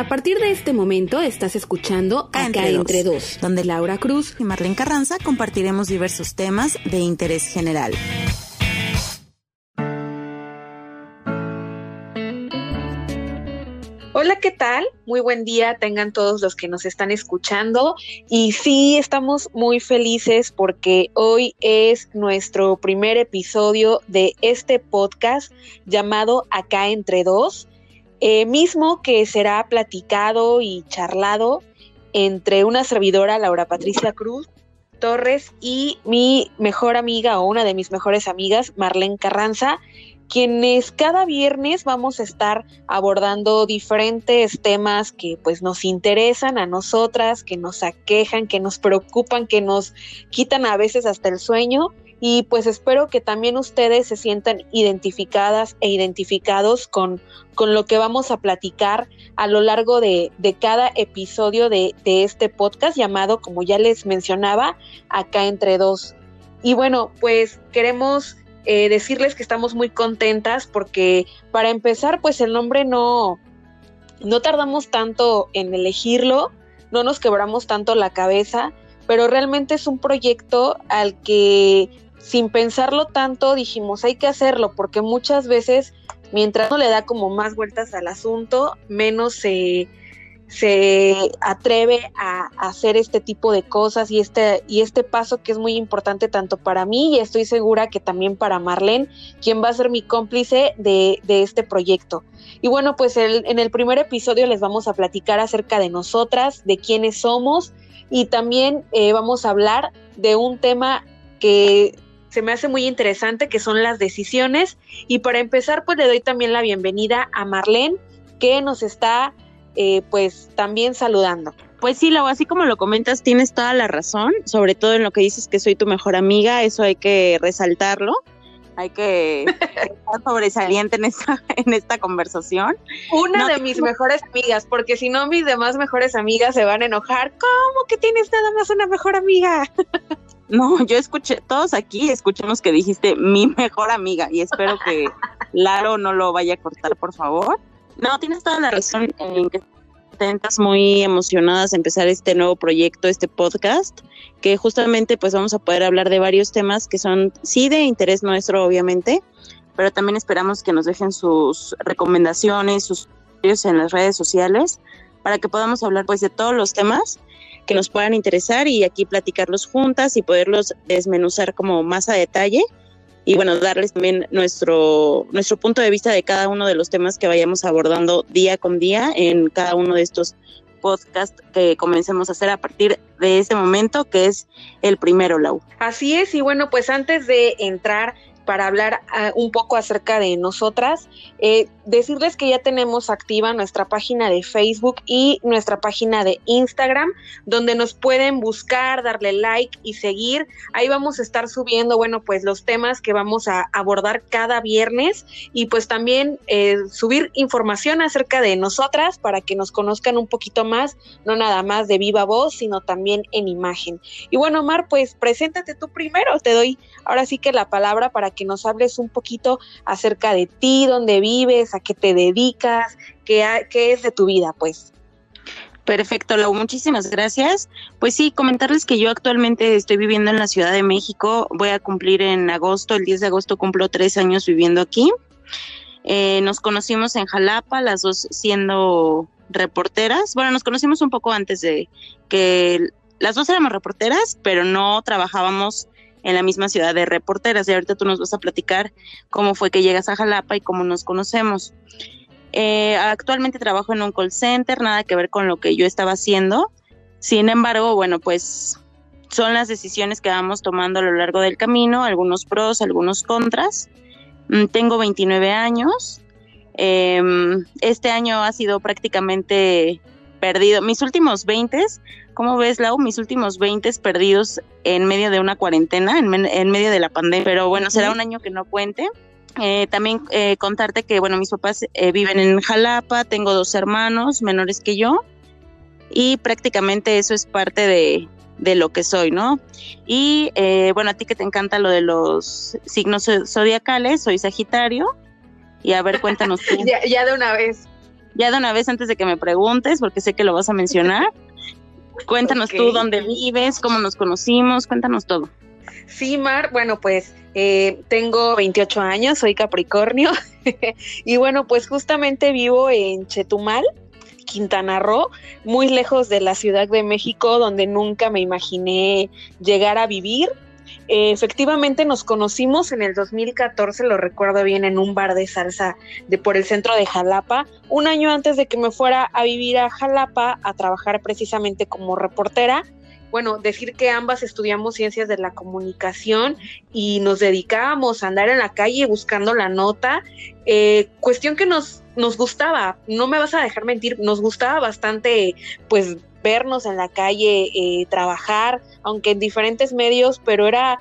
A partir de este momento estás escuchando Acá, entre, entre dos, donde Laura Cruz y Marlene Carranza compartiremos diversos temas de interés general. Hola, ¿qué tal? Muy buen día tengan todos los que nos están escuchando. Y sí, estamos muy felices porque hoy es nuestro primer episodio de este podcast llamado Acá entre dos, eh, mismo que será platicado y charlado entre una servidora, Laura Patricia Cruz Torres, y mi mejor amiga o una de mis mejores amigas, Marlene Carranza quienes cada viernes vamos a estar abordando diferentes temas que pues nos interesan a nosotras, que nos aquejan, que nos preocupan, que nos quitan a veces hasta el sueño y pues espero que también ustedes se sientan identificadas e identificados con, con lo que vamos a platicar a lo largo de, de cada episodio de, de este podcast llamado, como ya les mencionaba, acá entre dos. Y bueno, pues queremos eh, decirles que estamos muy contentas porque para empezar, pues el nombre no, no tardamos tanto en elegirlo, no nos quebramos tanto la cabeza, pero realmente es un proyecto al que sin pensarlo tanto dijimos hay que hacerlo porque muchas veces mientras uno le da como más vueltas al asunto, menos se se atreve a, hacer este tipo de cosas y este, y este paso que es muy importante tanto para mí y estoy segura que también para Marlene, quien va a ser mi cómplice de, este proyecto. Y bueno, pues en el primer episodio les vamos a platicar acerca de nosotras, de quiénes somos y también eh, vamos a hablar de un tema que se me hace muy interesante, que son las decisiones. Y para empezar, pues le doy también la bienvenida a Marlene, que nos está eh, pues también saludando. Pues sí, Lau, así como lo comentas, tienes toda la razón, sobre todo en lo que dices que soy tu mejor amiga, eso hay que resaltarlo, hay que estar sobresaliente en esta, en esta conversación. Una de mis mejores amigas, porque si no mis demás mejores amigas se van a enojar, ¿cómo que tienes nada más una mejor amiga? No, yo escuché, todos aquí escuchamos que dijiste mi mejor amiga y espero que Laro no lo vaya a cortar, por favor. No, tienes toda la razón en que estás muy emocionadas de empezar este nuevo proyecto, este podcast, que justamente pues vamos a poder hablar de varios temas que son sí de interés nuestro, obviamente, pero también esperamos que nos dejen sus recomendaciones, sus en las redes sociales, para que podamos hablar pues de todos los temas que nos puedan interesar y aquí platicarlos juntas y poderlos desmenuzar como más a detalle y bueno, darles también nuestro, nuestro punto de vista de cada uno de los temas que vayamos abordando día con día en cada uno de estos podcasts que comencemos a hacer a partir de este momento, que es el primero, Lau. Así es, y bueno, pues antes de entrar para hablar ah, un poco acerca de nosotras. Eh, decirles que ya tenemos activa nuestra página de Facebook y nuestra página de Instagram, donde nos pueden buscar, darle like y seguir. Ahí vamos a estar subiendo, bueno, pues los temas que vamos a abordar cada viernes y pues también eh, subir información acerca de nosotras para que nos conozcan un poquito más, no nada más de viva voz, sino también en imagen. Y bueno, Mar, pues preséntate tú primero, te doy ahora sí que la palabra para que nos hables un poquito acerca de ti, dónde vives, qué te dedicas, qué, qué es de tu vida, pues. Perfecto, Lau, muchísimas gracias. Pues sí, comentarles que yo actualmente estoy viviendo en la Ciudad de México. Voy a cumplir en agosto, el 10 de agosto cumplo tres años viviendo aquí. Eh, nos conocimos en Jalapa, las dos siendo reporteras. Bueno, nos conocimos un poco antes de que las dos éramos reporteras, pero no trabajábamos en la misma ciudad de reporteras. Y ahorita tú nos vas a platicar cómo fue que llegas a Jalapa y cómo nos conocemos. Eh, actualmente trabajo en un call center, nada que ver con lo que yo estaba haciendo. Sin embargo, bueno, pues son las decisiones que vamos tomando a lo largo del camino, algunos pros, algunos contras. Mm, tengo 29 años. Em, este año ha sido prácticamente perdido. Mis últimos 20, ¿cómo ves, Lau? Mis últimos 20 perdidos en medio de una cuarentena, en, medio de la pandemia. Pero bueno, será un año que no cuente. Eh, también eh, contarte que, bueno, mis papás eh, viven en Jalapa, tengo dos hermanos menores que yo y prácticamente eso es parte de, de lo que soy, ¿no? Y bueno, a ti que te encanta lo de los signos zodiacales, soy Sagitario. Y a ver, cuéntanos tú. ya, ya de una vez. ya de una vez antes de que me preguntes, porque sé que lo vas a mencionar, cuéntanos tú dónde vives, cómo nos conocimos, cuéntanos todo. Sí, Mar, bueno, pues eh, tengo 28 años, soy Capricornio y bueno, pues justamente vivo en Chetumal, Quintana Roo, muy lejos de la Ciudad de México, donde nunca me imaginé llegar a vivir. Eh, efectivamente nos conocimos en el 2014, lo recuerdo bien, en un bar de salsa de por el centro de Jalapa, un año antes de que me fuera a vivir a Jalapa a trabajar precisamente como reportera. Bueno, decir que ambas estudiamos ciencias de la comunicación y nos dedicábamos a andar en la calle buscando la nota, eh, cuestión que nos, nos gustaba, no me vas a dejar mentir, nos gustaba bastante pues vernos en la calle, eh, trabajar, aunque en diferentes medios, pero era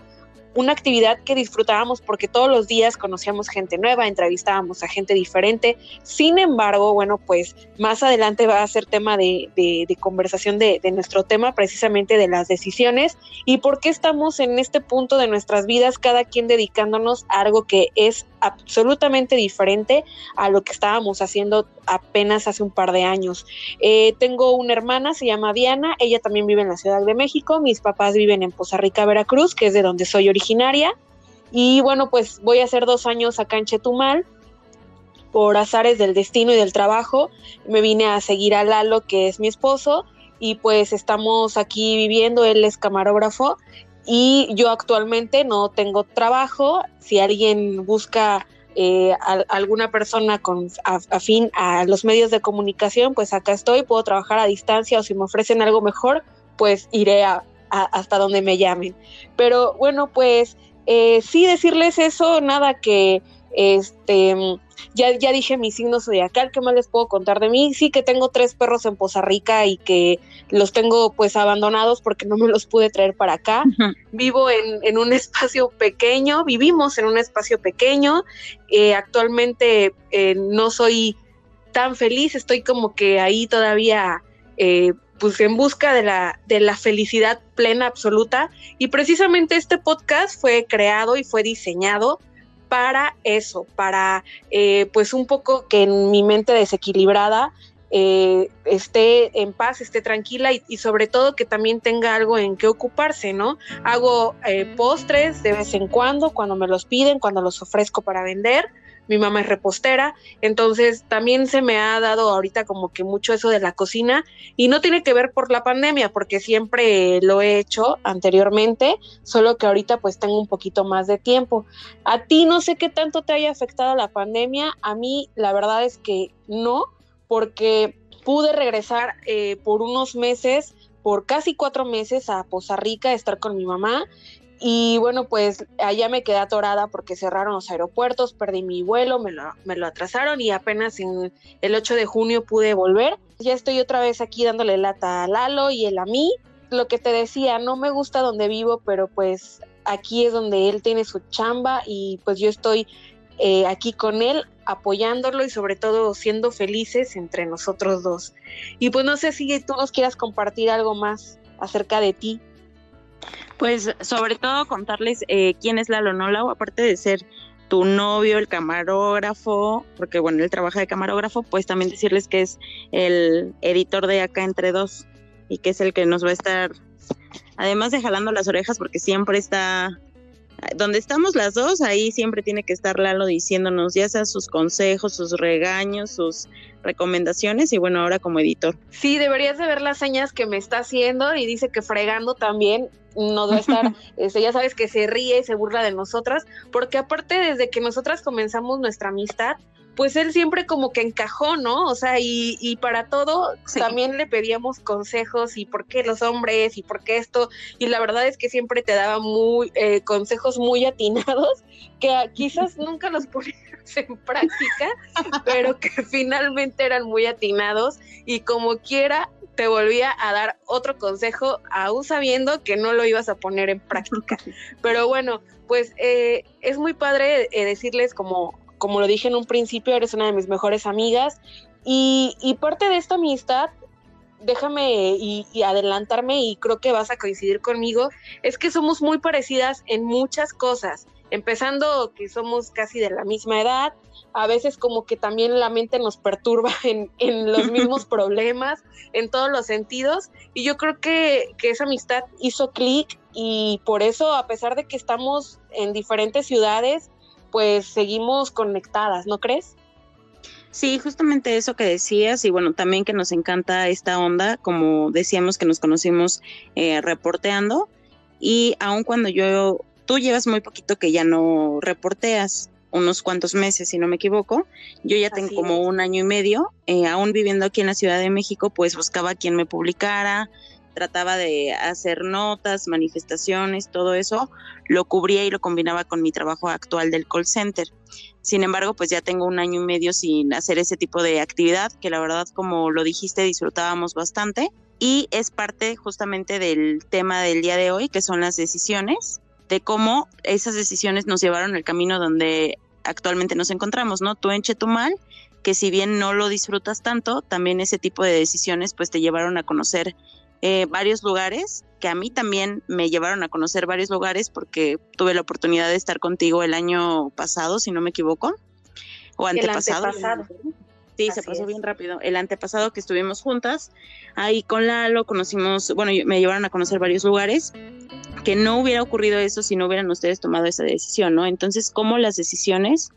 una actividad que disfrutábamos porque todos los días conocíamos gente nueva, entrevistábamos a gente diferente. Sin embargo, bueno, pues más adelante va a ser tema de, conversación de, de, nuestro tema, precisamente de las decisiones y por qué estamos en este punto de nuestras vidas, cada quien dedicándonos a algo que es absolutamente diferente a lo que estábamos haciendo apenas hace un par de años. Eh, tengo una hermana, se llama Diana, ella también vive en la Ciudad de México, mis papás viven en Poza Rica, Veracruz, que es de donde soy originaria. Y bueno, pues voy a hacer dos años acá en Chetumal. Por azares del destino y del trabajo, me vine a seguir a Lalo, que es mi esposo, y pues estamos aquí viviendo, él es camarógrafo y yo actualmente no tengo trabajo. Si alguien busca eh, a, alguna persona con afín a los medios de comunicación, pues acá estoy, puedo trabajar a distancia o si me ofrecen algo mejor, pues iré hasta donde me llamen. Pero bueno, pues eh, sí decirles eso, nada que este ya, ya dije mi signo zodiacal, ¿qué más les puedo contar de mí? Sí que tengo tres perros en Poza Rica y que los tengo pues abandonados porque no me los pude traer para acá. Vivo en, un espacio pequeño, vivimos en un espacio pequeño. Eh, actualmente eh, no soy tan feliz, estoy como que ahí todavía eh, pues en busca de la, de la felicidad plena absoluta. Y precisamente este podcast fue creado y fue diseñado para eso, para eh, pues un poco que en mi mente desequilibrada eh, esté en paz, esté tranquila y, sobre todo que también tenga algo en qué ocuparse, ¿no? Hago eh, postres de vez en cuando, cuando me los piden, cuando los ofrezco para vender mi mamá es repostera, entonces también se me ha dado ahorita como que mucho eso de la cocina y no tiene que ver por la pandemia, porque siempre lo he hecho anteriormente, solo que ahorita pues tengo un poquito más de tiempo. A ti no sé qué tanto te haya afectado la pandemia, a mí la verdad es que no, porque pude regresar eh, por unos meses por casi cuatro meses a Poza Rica, estar con mi mamá y bueno, pues allá me quedé atorada porque cerraron los aeropuertos, perdí mi vuelo, me lo, me lo atrasaron y apenas en el 8 de junio pude volver. Ya estoy otra vez aquí dándole lata a Lalo y él a mí. Lo que te decía, no me gusta donde vivo, pero pues aquí es donde él tiene su chamba y pues yo estoy eh, aquí con él apoyándolo y sobre todo siendo felices entre nosotros dos. Y pues no sé si tú nos quieras compartir algo más acerca de ti. Pues sobre todo contarles eh, quién es Lalo Nolau, aparte de ser tu novio, el camarógrafo, porque bueno, él trabaja de camarógrafo, pues también decirles que es el editor de Acá Entre Dos y que es el que nos va a estar, además de jalando las orejas, porque siempre está donde estamos las dos, ahí siempre tiene que estar Lalo diciéndonos ya sea sus consejos, sus regaños, sus recomendaciones y bueno, ahora como editor. Sí, deberías de ver las señas que me está haciendo y dice que fregando también no debe estar, este, ya sabes que se ríe y se burla de nosotras, porque aparte desde que nosotras comenzamos nuestra amistad, pues él siempre como que encajó, ¿no? O sea, y, y para todo también le pedíamos consejos y por qué los hombres y por qué esto, y la verdad es que siempre te daba muy eh, consejos muy atinados que quizás nunca los poníamos en práctica, pero que finalmente eran muy atinados y como quiera te volvía a dar otro consejo, aún sabiendo que no lo ibas a poner en práctica. Pero bueno, pues eh, es muy padre eh, decirles como como lo dije en un principio, eres una de mis mejores amigas y, parte de esta amistad, déjame y, adelantarme y creo que vas a coincidir conmigo, es que somos muy parecidas en muchas cosas empezando que somos casi de la misma edad, a veces como que también la mente nos perturba en, en los mismos problemas, en todos los sentidos, y yo creo que, que esa amistad hizo clic y por eso, a pesar de que estamos en diferentes ciudades, pues seguimos conectadas, ¿no crees? Sí, justamente eso que decías y bueno, también que nos encanta esta onda, como decíamos que nos conocimos eh, reporteando y aun cuando yo, tú llevas muy poquito que ya no reporteas, unos cuantos meses, si no me equivoco. Yo ya tengo como un año y medio, eh, aún viviendo aquí en la Ciudad de México, pues buscaba quien me publicara, trataba de hacer notas, manifestaciones, todo eso, lo cubría y lo combinaba con mi trabajo actual del call center. Sin embargo, pues ya tengo un año y medio sin hacer ese tipo de actividad, que la verdad, como lo dijiste, disfrutábamos bastante. Y es parte justamente del tema del día de hoy, que son las decisiones, de cómo esas decisiones nos llevaron al camino donde actualmente nos encontramos, ¿no? Tú en Chetumal, que si bien no lo disfrutas tanto, también ese tipo de decisiones pues te llevaron a conocer eh, varios lugares que a mí también me llevaron a conocer varios lugares porque tuve la oportunidad de estar contigo el año pasado, si no me equivoco, o antepasado. Sí, se pasó bien rápido. El antepasado que estuvimos juntas, ahí con Lalo conocimos, bueno, me llevaron a conocer varios lugares, que no hubiera ocurrido eso si no hubieran ustedes tomado esa decisión, ¿no? Entonces, cómo las decisiones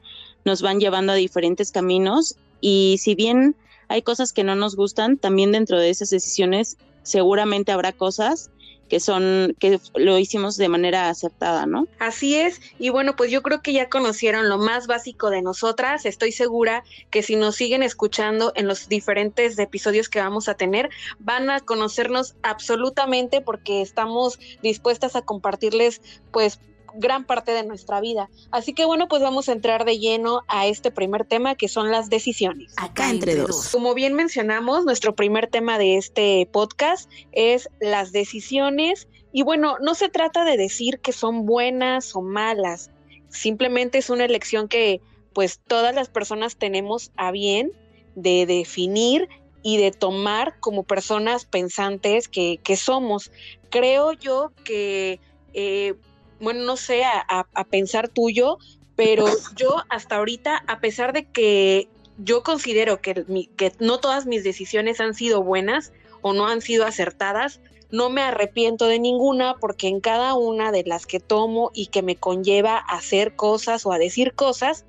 nos van llevando a diferentes caminos y si bien hay cosas que no nos gustan, también dentro de esas decisiones seguramente habrá cosas que son que lo hicimos de manera acertada, ¿no? Así es, y bueno, pues yo creo que ya conocieron lo más básico de nosotras, estoy segura que si nos siguen escuchando en los diferentes episodios que vamos a tener, van a conocernos absolutamente porque estamos dispuestas a compartirles pues gran parte de nuestra vida. Así que bueno, pues vamos a entrar de lleno a este primer tema que son las decisiones. Acá entre dos. Como bien mencionamos, nuestro primer tema de este podcast es las decisiones y bueno, no se trata de decir que son buenas o malas, simplemente es una elección que pues todas las personas tenemos a bien de definir y de tomar como personas pensantes que, que somos. Creo yo que eh, bueno, no sé, a, pensar tuyo, pero yo hasta ahorita, a pesar de que yo considero que, que no todas mis decisiones han sido buenas o no han sido acertadas, no me arrepiento de ninguna porque en cada una de las que tomo y que me conlleva a hacer cosas o a decir cosas,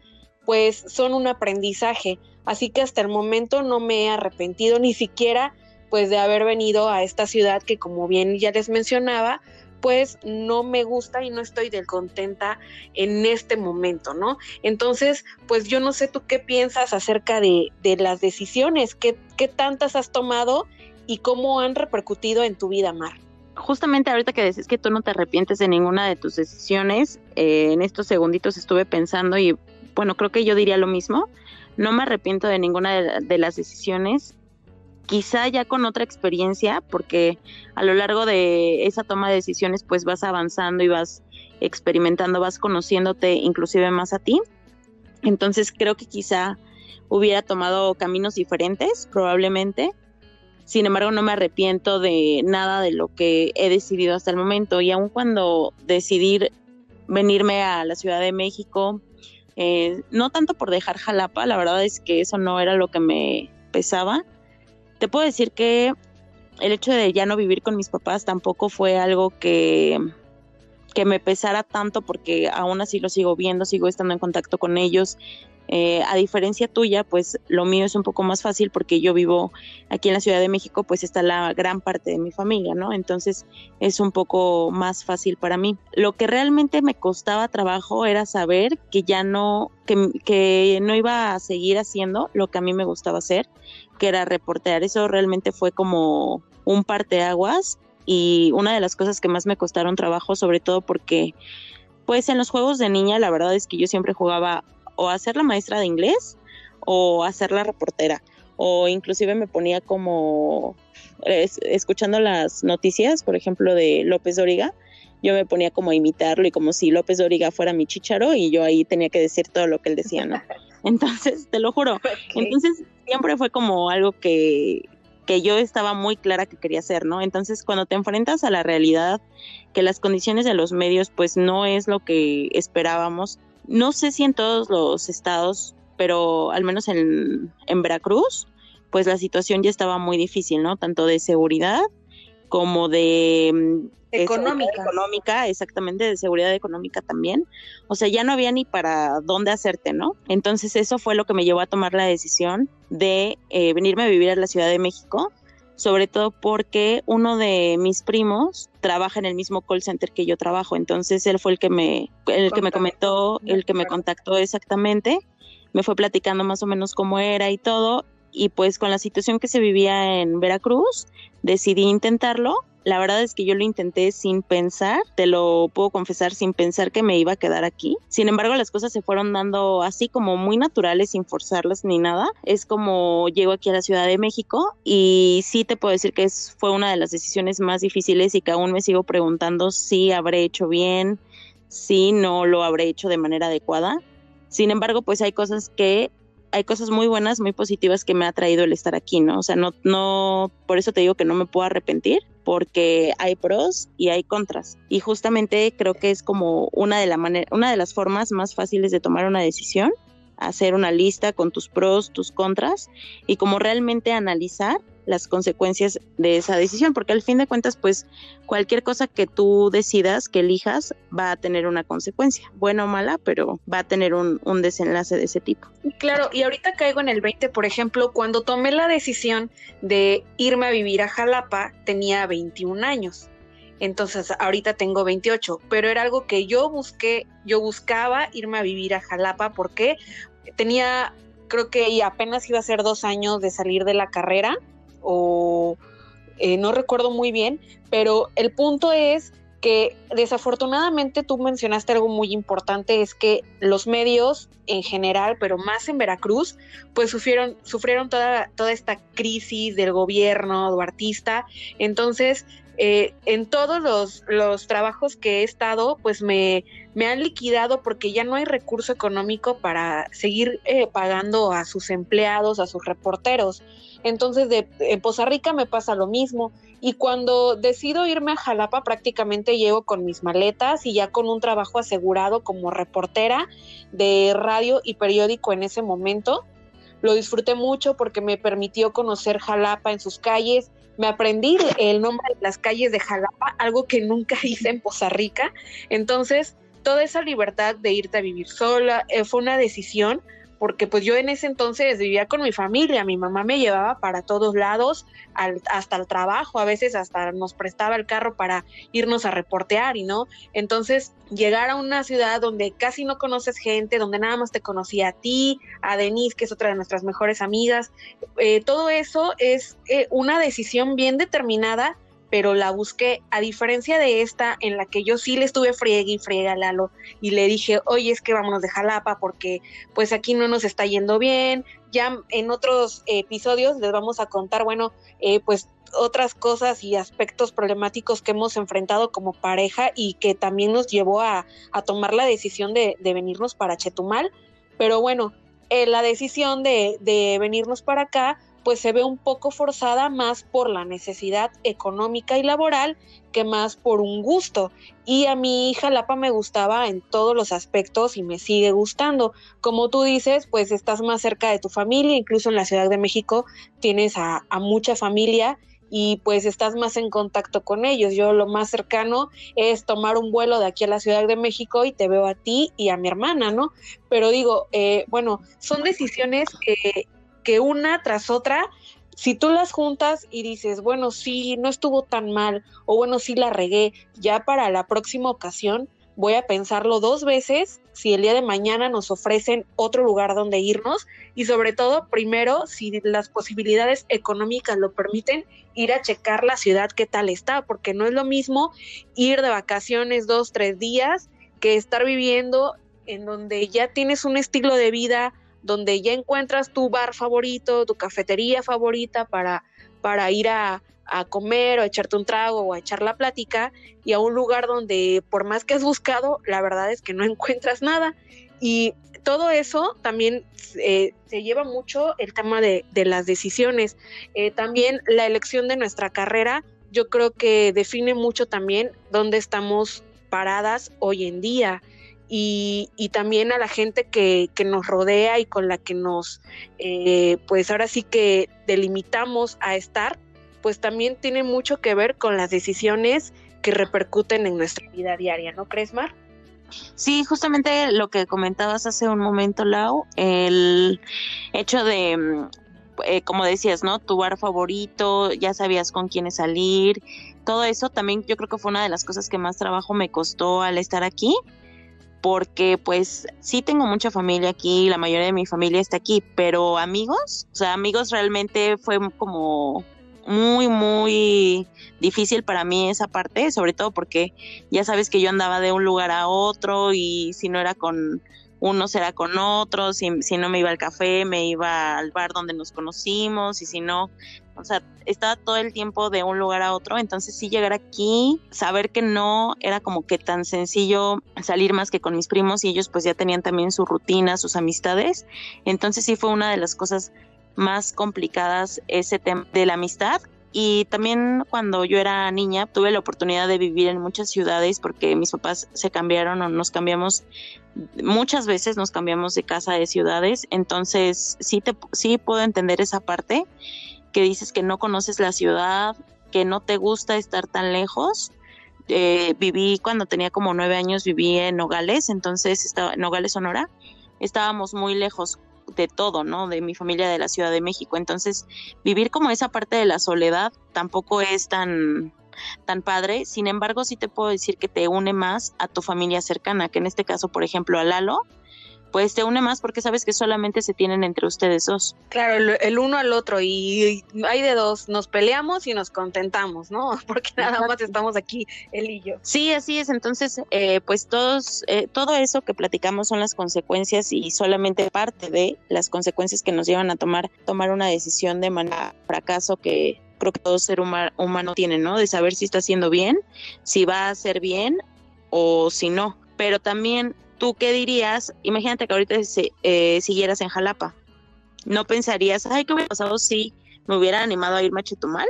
pues son un aprendizaje. Así que hasta el momento no me he arrepentido ni siquiera pues de haber venido a esta ciudad que como bien ya les mencionaba, pues no me gusta y no estoy del contenta en este momento, ¿no? Entonces, pues yo no sé tú qué piensas acerca de, las decisiones, ¿Qué, qué tantas has tomado y cómo han repercutido en tu vida, Mar justamente ahorita que decís que tú no te arrepientes de ninguna de tus decisiones, eh, en estos segunditos estuve pensando y bueno, creo que yo diría lo mismo. No me arrepiento de ninguna de, las decisiones quizá ya con otra experiencia, porque a lo largo de esa toma de decisiones pues vas avanzando y vas experimentando, vas conociéndote inclusive más a ti. Entonces creo que quizá hubiera tomado caminos diferentes, probablemente. Sin embargo, no me arrepiento de nada de lo que he decidido hasta el momento. Y aun cuando decidí venirme a la Ciudad de México, eh, no tanto por dejar Jalapa, la verdad es que eso no era lo que me pesaba, te puedo decir que el hecho de ya no vivir con mis papás tampoco fue algo que, que me pesara tanto porque aún así lo sigo viendo, sigo estando en contacto con ellos eh, a diferencia tuya, pues lo mío es un poco más fácil porque yo vivo aquí en la Ciudad de México, pues está la gran parte de mi familia, ¿no? Entonces es un poco más fácil para mí. Lo que realmente me costaba trabajo era saber que ya no, que, que no iba a seguir haciendo lo que a mí me gustaba hacer, que era reportear. Eso realmente fue como un parteaguas y una de las cosas que más me costaron trabajo, sobre todo porque pues en los juegos de niña la verdad es que yo siempre jugaba o a ser la maestra de inglés o a ser la reportera o inclusive me ponía como escuchando las noticias, por ejemplo, de López Dóriga, yo me ponía como a imitarlo y como si López Dóriga fuera mi chicharo y yo ahí tenía que decir todo lo que él decía, ¿no? Entonces, te lo juro. Entonces, siempre fue como algo que, que yo estaba muy clara que quería hacer, ¿no? Entonces, cuando te enfrentas a la realidad, que las condiciones de los medios, pues no es lo que esperábamos, no sé si en todos los estados, pero al menos en, en Veracruz, pues la situación ya estaba muy difícil, ¿no? Tanto de seguridad como de mm, económica. económica, exactamente, de seguridad económica también. O sea, ya no había ni para dónde hacerte, ¿no? Entonces eso fue lo que me llevó a tomar la decisión de eh, venirme a vivir a la Ciudad de México, sobre todo porque uno de mis primos trabaja en el mismo call center que yo trabajo, entonces él fue el que me, el que me comentó, el que me contactó exactamente, me fue platicando más o menos cómo era y todo, y pues con la situación que se vivía en Veracruz, decidí intentarlo. La verdad es que yo lo intenté sin pensar, te lo puedo confesar, sin pensar que me iba a quedar aquí. Sin embargo, las cosas se fueron dando así como muy naturales, sin forzarlas ni nada. Es como llego aquí a la Ciudad de México y sí te puedo decir que es, fue una de las decisiones más difíciles y que aún me sigo preguntando si habré hecho bien, si no lo habré hecho de manera adecuada. Sin embargo, pues hay cosas que hay cosas muy buenas, muy positivas que me ha traído el estar aquí, ¿no? O sea, no, no, por eso te digo que no me puedo arrepentir, porque hay pros y hay contras. Y justamente creo que es como una de, la una de las formas más fáciles de tomar una decisión, hacer una lista con tus pros, tus contras, y como realmente analizar las consecuencias de esa decisión, porque al fin de cuentas, pues cualquier cosa que tú decidas, que elijas, va a tener una consecuencia, buena o mala, pero va a tener un, un desenlace de ese tipo. Claro, y ahorita caigo en el 20, por ejemplo, cuando tomé la decisión de irme a vivir a Jalapa, tenía 21 años. Entonces, ahorita tengo 28, pero era algo que yo busqué, yo buscaba irme a vivir a Jalapa porque tenía, creo que apenas iba a ser dos años de salir de la carrera o eh, no recuerdo muy bien, pero el punto es que desafortunadamente tú mencionaste algo muy importante, es que los medios en general, pero más en Veracruz, pues sufrieron, sufrieron toda, toda esta crisis del gobierno duartista. Entonces, eh, en todos los, los, trabajos que he estado, pues me, me, han liquidado porque ya no hay recurso económico para seguir eh, pagando a sus empleados, a sus reporteros. Entonces, de, en Poza Rica me pasa lo mismo. Y cuando decido irme a Jalapa, prácticamente llevo con mis maletas y ya con un trabajo asegurado como reportera de radio y periódico en ese momento. Lo disfruté mucho porque me permitió conocer Jalapa en sus calles. Me aprendí el nombre de las calles de Jalapa, algo que nunca hice en Poza Rica. Entonces, toda esa libertad de irte a vivir sola eh, fue una decisión porque pues yo en ese entonces vivía con mi familia, mi mamá me llevaba para todos lados, hasta el trabajo, a veces hasta nos prestaba el carro para irnos a reportear y no, entonces llegar a una ciudad donde casi no conoces gente, donde nada más te conocía a ti, a Denise, que es otra de nuestras mejores amigas, eh, todo eso es eh, una decisión bien determinada pero la busqué, a diferencia de esta, en la que yo sí le estuve friegue y friegue a Lalo y le dije, oye, es que vámonos de Jalapa porque pues aquí no nos está yendo bien. Ya en otros episodios les vamos a contar, bueno, eh, pues otras cosas y aspectos problemáticos que hemos enfrentado como pareja y que también nos llevó a, tomar la decisión de, venirnos para Chetumal. Pero bueno, eh, la decisión de, de venirnos para acá pues se ve un poco forzada más por la necesidad económica y laboral que más por un gusto. Y a mi hija Lapa me gustaba en todos los aspectos y me sigue gustando. Como tú dices, pues estás más cerca de tu familia, incluso en la Ciudad de México tienes a, mucha familia y pues estás más en contacto con ellos. Yo lo más cercano es tomar un vuelo de aquí a la Ciudad de México y te veo a ti y a mi hermana, ¿no? Pero digo, eh, bueno, son decisiones que que una tras otra, si tú las juntas y dices, bueno, sí, no estuvo tan mal, o bueno, sí la regué, ya para la próxima ocasión voy a pensarlo dos veces si el día de mañana nos ofrecen otro lugar donde irnos y sobre todo, primero, si las posibilidades económicas lo permiten, ir a checar la ciudad qué tal está, porque no es lo mismo ir de vacaciones dos, tres días que estar viviendo en donde ya tienes un estilo de vida donde ya encuentras tu bar favorito, tu cafetería favorita para, para ir a, comer o a echarte un trago o a echar la plática y a un lugar donde por más que has buscado, la verdad es que no encuentras nada. Y todo eso también eh, se lleva mucho el tema de, las decisiones. Eh, también la elección de nuestra carrera, yo creo que define mucho también dónde estamos paradas hoy en día. Y, también a la gente que, nos rodea y con la que nos, eh, pues ahora sí que delimitamos a estar, pues también tiene mucho que ver con las decisiones que repercuten en nuestra vida diaria, ¿no crees, Mar? Sí, justamente lo que comentabas hace un momento, Lau, el hecho de, mm, eh, como decías, ¿no? Tu bar favorito, ya sabías con quiénes salir, todo eso también yo creo que fue una de las cosas que más trabajo me costó al estar aquí, porque pues sí tengo mucha familia aquí, la mayoría de mi familia está aquí, pero amigos, o sea, amigos realmente fue como muy, muy difícil para mí esa parte, sobre todo porque ya sabes que yo andaba de un lugar a otro y si no era con unos era con otros, si, si no me iba al café, me iba al bar donde nos conocimos y si no, o sea, estaba todo el tiempo de un lugar a otro, entonces sí llegar aquí, saber que no era como que tan sencillo salir más que con mis primos y ellos pues ya tenían también su rutina, sus amistades, entonces sí fue una de las cosas más complicadas ese tema de la amistad. Y también cuando yo era niña tuve la oportunidad de vivir en muchas ciudades porque mis papás se cambiaron o nos cambiamos muchas veces nos cambiamos de casa de ciudades, entonces sí te sí puedo entender esa parte que dices que no conoces la ciudad, que no te gusta estar tan lejos. Eh, viví cuando tenía como nueve años, viví en Nogales, entonces estaba en Nogales, Sonora. Estábamos muy lejos de todo, ¿no? De mi familia de la Ciudad de México. Entonces, vivir como esa parte de la soledad tampoco es tan tan padre. Sin embargo, sí te puedo decir que te une más a tu familia cercana, que en este caso, por ejemplo, a Lalo, pues te une más porque sabes que solamente se tienen entre ustedes dos. Claro, el, uno al otro y, hay de dos, nos peleamos y nos contentamos, ¿no? Porque nada más estamos aquí él y yo. Sí, así es. Entonces, eh, pues todos, eh, todo eso que platicamos son las consecuencias y solamente parte de las consecuencias que nos llevan a tomar, tomar una decisión de manera fracaso que creo que todo ser humano tiene, ¿no? De saber si está haciendo bien, si va a hacer bien o si no. Pero también ¿tú qué dirías? Imagínate que ahorita eh, siguieras en Jalapa. ¿No pensarías, ay, qué hubiera pasado si me hubiera animado a irme a Chetumal?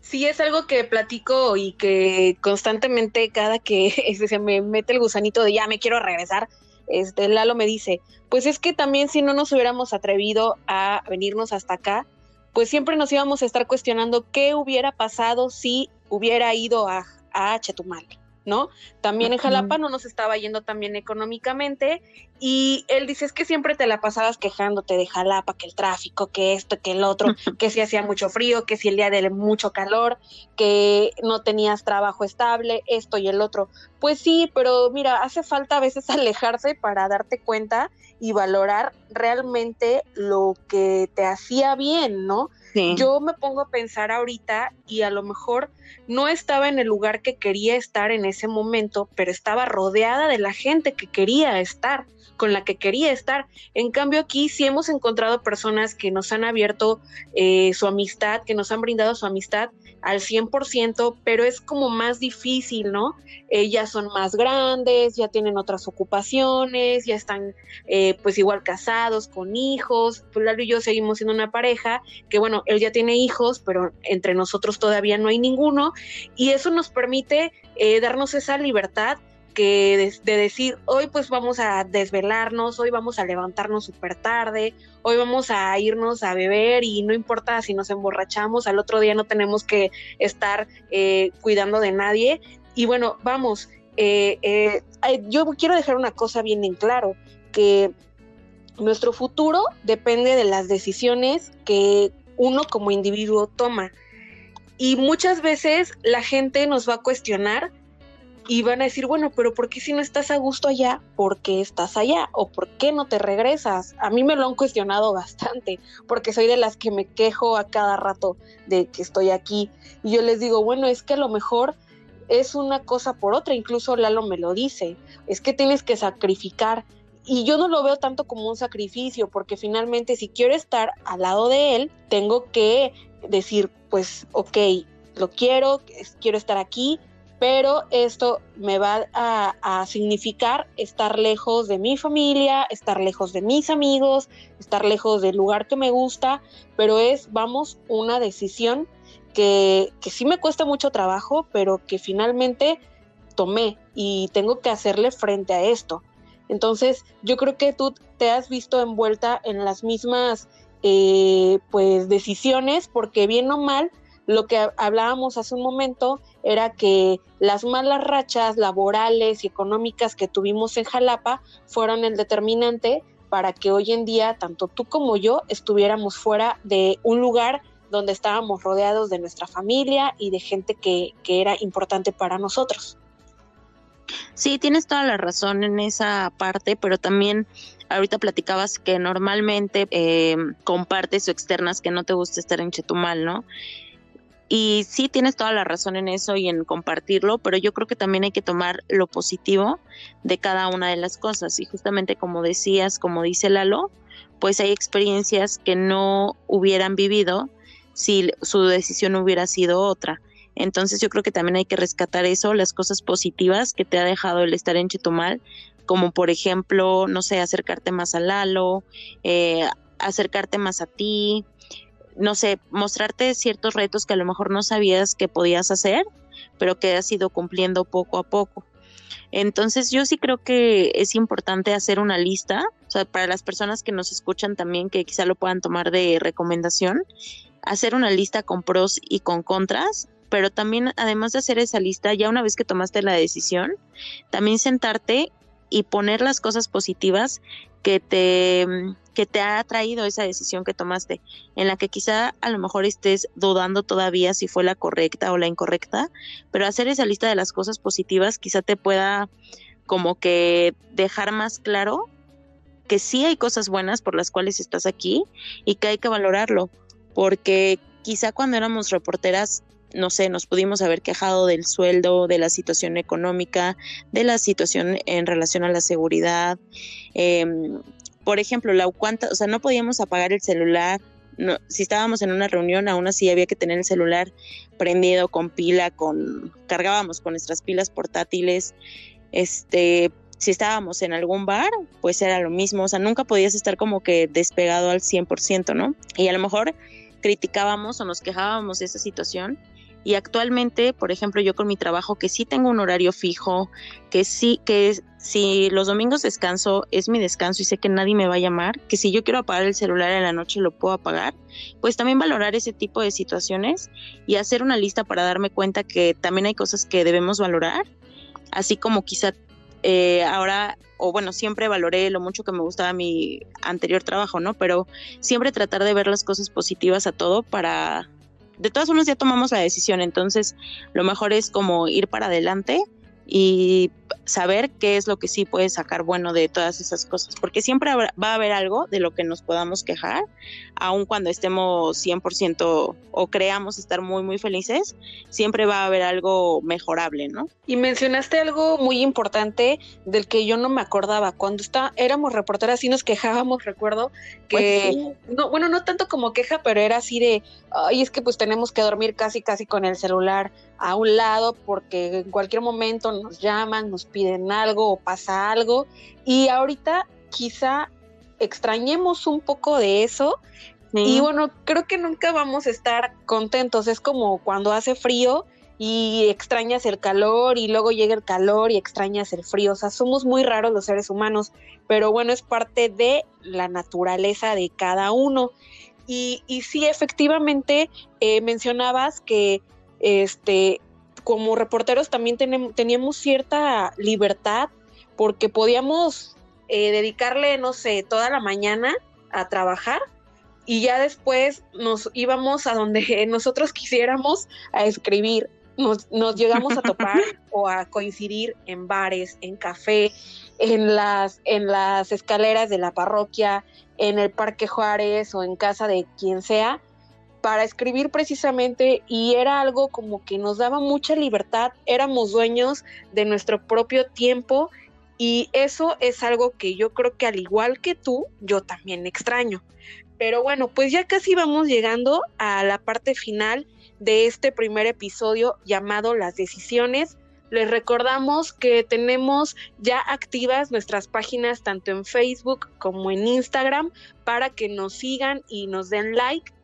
Sí, es algo que platico y que constantemente cada que se me mete el gusanito de ya me quiero regresar, este Lalo me dice, pues es que también si no nos hubiéramos atrevido a venirnos hasta acá, pues siempre nos íbamos a estar cuestionando qué hubiera pasado si hubiera ido a Chetumal. ¿No? También en Jalapa no nos estaba yendo tan bien económicamente y él dice, es que siempre te la pasabas quejándote de Jalapa, que el tráfico, que esto, que el otro, que si hacía mucho frío, que si el día de mucho calor, que no tenías trabajo estable, esto y el otro. Pues sí, pero mira, hace falta a veces alejarse para darte cuenta y valorar realmente lo que te hacía bien, ¿no? Yo me pongo a pensar ahorita y a lo mejor no estaba en el lugar que quería estar en ese momento, pero estaba rodeada de la gente que quería estar con la que quería estar. En cambio aquí sí hemos encontrado personas que nos han abierto eh, su amistad, que nos han brindado su amistad al 100%, pero es como más difícil, ¿no? Ellas son más grandes, ya tienen otras ocupaciones, ya están eh, pues igual casados, con hijos. Pues Lalo y yo seguimos siendo una pareja que bueno, él ya tiene hijos, pero entre nosotros todavía no hay ninguno y eso nos permite eh, darnos esa libertad que de, decir, hoy pues vamos a desvelarnos, hoy vamos a levantarnos súper tarde, hoy vamos a irnos a beber y no importa si nos emborrachamos, al otro día no tenemos que estar eh, cuidando de nadie. Y bueno, vamos, eh, eh, yo quiero dejar una cosa bien en claro, que nuestro futuro depende de las decisiones que uno como individuo toma. Y muchas veces la gente nos va a cuestionar y van a decir, bueno, pero ¿por qué si no estás a gusto allá? ¿Por qué estás allá? ¿O por qué no te regresas? A mí me lo han cuestionado bastante, porque soy de las que me quejo a cada rato de que estoy aquí. Y yo les digo, bueno, es que a lo mejor es una cosa por otra, incluso Lalo me lo dice, es que tienes que sacrificar. Y yo no lo veo tanto como un sacrificio, porque finalmente si quiero estar al lado de él, tengo que decir, pues, ok, lo quiero, quiero estar aquí, pero esto me va a, significar estar lejos de mi familia, estar lejos de mis amigos, estar lejos del lugar que me gusta, pero es, vamos, una decisión que, que sí me cuesta mucho trabajo, pero que finalmente tomé y tengo que hacerle frente a esto. Entonces, yo creo que tú te has visto envuelta en las mismas eh, pues decisiones, porque bien o mal, lo que hablábamos hace un momento era que las malas rachas laborales y económicas que tuvimos en Jalapa fueron el determinante para que hoy en día tanto tú como yo estuviéramos fuera de un lugar donde estábamos rodeados de nuestra familia y de gente que, que era importante para nosotros. Sí, tienes toda la razón en esa parte, pero también ahorita platicabas que normalmente eh, compartes o externas que no te gusta estar en Chetumal, ¿no? Y sí tienes toda la razón en eso y en compartirlo, pero yo creo que también hay que tomar lo positivo de cada una de las cosas. Y justamente como decías, como dice Lalo, pues hay experiencias que no hubieran vivido si su decisión hubiera sido otra. Entonces yo creo que también hay que rescatar eso, las cosas positivas que te ha dejado el estar en Chetumal, como por ejemplo, no sé, acercarte más a Lalo, eh, acercarte más a ti, no sé, mostrarte ciertos retos que a lo mejor no sabías que podías hacer, pero que has ido cumpliendo poco a poco. Entonces yo sí creo que es importante hacer una lista, o sea, para las personas que nos escuchan también, que quizá lo puedan tomar de recomendación, hacer una lista con pros y con contras pero también además de hacer esa lista, ya una vez que tomaste la decisión, también sentarte y poner las cosas positivas que te que te ha traído esa decisión que tomaste, en la que quizá a lo mejor estés dudando todavía si fue la correcta o la incorrecta, pero hacer esa lista de las cosas positivas quizá te pueda como que dejar más claro que sí hay cosas buenas por las cuales estás aquí y que hay que valorarlo, porque quizá cuando éramos reporteras no sé, nos pudimos haber quejado del sueldo, de la situación económica, de la situación en relación a la seguridad. Em, por ejemplo, la cuánta, o sea, no podíamos apagar el celular. No, si estábamos en una reunión, aún así había que tener el celular prendido con pila, con cargábamos con nuestras pilas portátiles. Este, si estábamos en algún bar, pues era lo mismo, o sea, nunca podías estar como que despegado al 100%, ¿no? Y a lo mejor criticábamos o nos quejábamos de esa situación y actualmente, por ejemplo, yo con mi trabajo, que sí tengo un horario fijo, que sí, que si los domingos descanso, es mi descanso y sé que nadie me va a llamar, que si yo quiero apagar el celular en la noche lo puedo apagar, pues también valorar ese tipo de situaciones y hacer una lista para darme cuenta que también hay cosas que debemos valorar, así como quizá eh, ahora, o bueno, siempre valoré lo mucho que me gustaba mi anterior trabajo, ¿no? Pero siempre tratar de ver las cosas positivas a todo para de todas formas ya tomamos la decisión, entonces lo mejor es como ir para adelante y saber qué es lo que sí puede sacar bueno de todas esas cosas, porque siempre va a haber algo de lo que nos podamos quejar, aun cuando estemos 100% o creamos estar muy, muy felices, siempre va a haber algo mejorable, ¿no? Y mencionaste algo muy importante del que yo no me acordaba, cuando está, éramos reporteras y nos quejábamos, recuerdo, que, pues no, bueno, no tanto como queja, pero era así de, ay, es que pues tenemos que dormir casi, casi con el celular a un lado porque en cualquier momento nos llaman, nos piden algo o pasa algo. Y ahorita quizá extrañemos un poco de eso. Y bueno, creo que nunca vamos a estar contentos. Es como cuando hace frío y extrañas el calor y luego llega el calor y extrañas el frío. O sea, somos muy raros los seres humanos, pero bueno, es parte de la naturaleza de cada uno. Y, y sí, efectivamente, eh, mencionabas que este, como reporteros también teníamos cierta libertad porque podíamos eh, dedicarle, no sé, toda la mañana a trabajar y ya después nos íbamos a donde nosotros quisiéramos a escribir. Nos, nos llegamos a topar o a coincidir en bares, en café, en las, en las escaleras de la parroquia, en el Parque Juárez o en casa de quien sea para escribir precisamente y era algo como que nos daba mucha libertad, éramos dueños de nuestro propio tiempo y eso es algo que yo creo que al igual que tú, yo también extraño. Pero bueno, pues ya casi vamos llegando a la parte final de este primer episodio llamado Las decisiones. les recordamos que tenemos ya activas nuestras páginas tanto en Facebook como en Instagram para que nos sigan y nos den like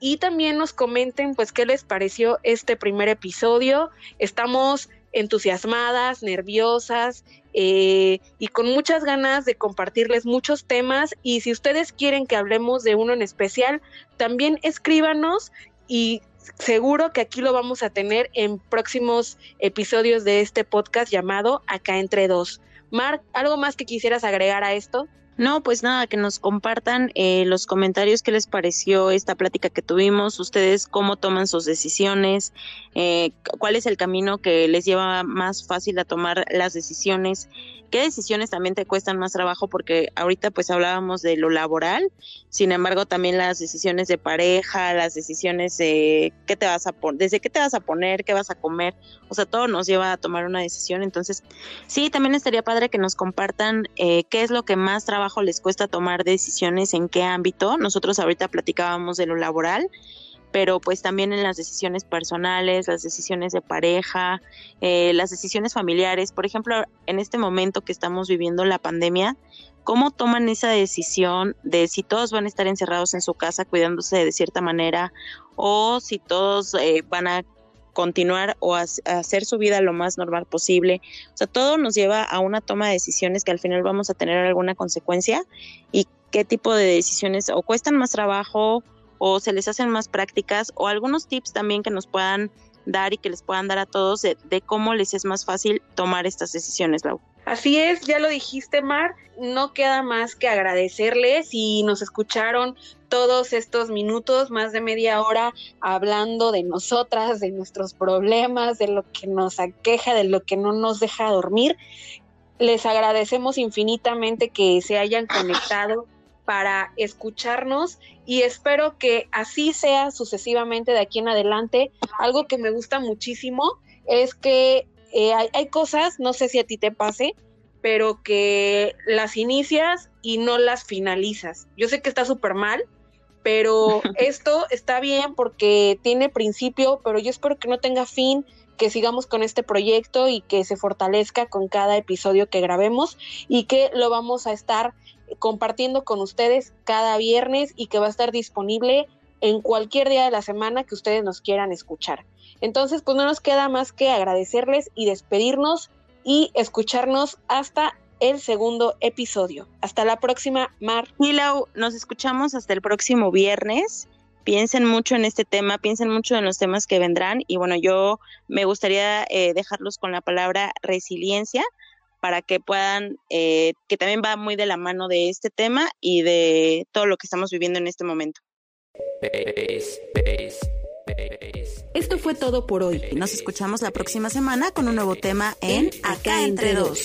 y también nos comenten pues qué les pareció este primer episodio. Estamos entusiasmadas, nerviosas eh, y con muchas ganas de compartirles muchos temas y si ustedes quieren que hablemos de uno en especial, también escríbanos y seguro que aquí lo vamos a tener en próximos episodios de este podcast llamado Acá entre dos. Mark, ¿algo más que quisieras agregar a esto? No, pues nada, que nos compartan eh, los comentarios que les pareció esta plática que tuvimos, ustedes cómo toman sus decisiones, eh, cuál es el camino que les lleva más fácil a tomar las decisiones qué decisiones también te cuestan más trabajo porque ahorita pues hablábamos de lo laboral, sin embargo también las decisiones de pareja, las decisiones de qué te vas a poner, desde qué te vas a poner, qué vas a comer, o sea, todo nos lleva a tomar una decisión, entonces sí, también estaría padre que nos compartan eh, qué es lo que más trabajo les cuesta tomar decisiones, en qué ámbito, nosotros ahorita platicábamos de lo laboral, pero pues también en las decisiones personales, las decisiones de pareja, eh, las decisiones familiares. Por ejemplo, en este momento que estamos viviendo la pandemia, ¿cómo toman esa decisión de si todos van a estar encerrados en su casa cuidándose de cierta manera o si todos eh, van a continuar o hacer su vida lo más normal posible. O sea, todo nos lleva a una toma de decisiones que al final vamos a tener alguna consecuencia y qué tipo de decisiones o cuestan más trabajo o se les hacen más prácticas o algunos tips también que nos puedan dar y que les puedan dar a todos de, cómo les es más fácil tomar estas decisiones, Lau. Así es, ya lo dijiste, Mar. No queda más que agradecerles y nos escucharon todos estos minutos, más de media hora, hablando de nosotras, de nuestros problemas, de lo que nos aqueja, de lo que no nos deja dormir. Les agradecemos infinitamente que se hayan conectado para escucharnos y espero que así sea sucesivamente de aquí en adelante. Algo que me gusta muchísimo es que eh, hay, cosas, no sé si a ti te pase, pero que las inicias y no las finalizas. Yo sé que está súper mal, pero esto está bien porque tiene principio, pero yo espero que no tenga fin, que sigamos con este proyecto y que se fortalezca con cada episodio que grabemos y que lo vamos a estar compartiendo con ustedes cada viernes y que va a estar disponible en cualquier día de la semana que ustedes nos quieran escuchar. Entonces, pues no nos queda más que agradecerles y despedirnos y escucharnos hasta el segundo episodio. Hasta la próxima, Mar. Milau, nos escuchamos hasta el próximo viernes. Piensen mucho en este tema, piensen mucho en los temas que vendrán y bueno, yo me gustaría eh, dejarlos con la palabra resiliencia para que puedan, eh, que también va muy de la mano de este tema y de todo lo que estamos viviendo en este momento. Esto fue todo por hoy. Nos escuchamos la próxima semana con un nuevo tema en Acá entre dos.